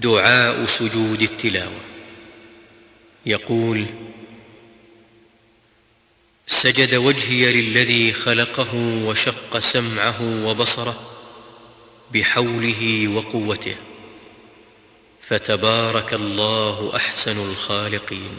دعاء سجود التلاوة. يقول سجد وجهي للذي خلقه وشق سمعه وبصره بحوله وقوته فتبارك الله أحسن الخالقين.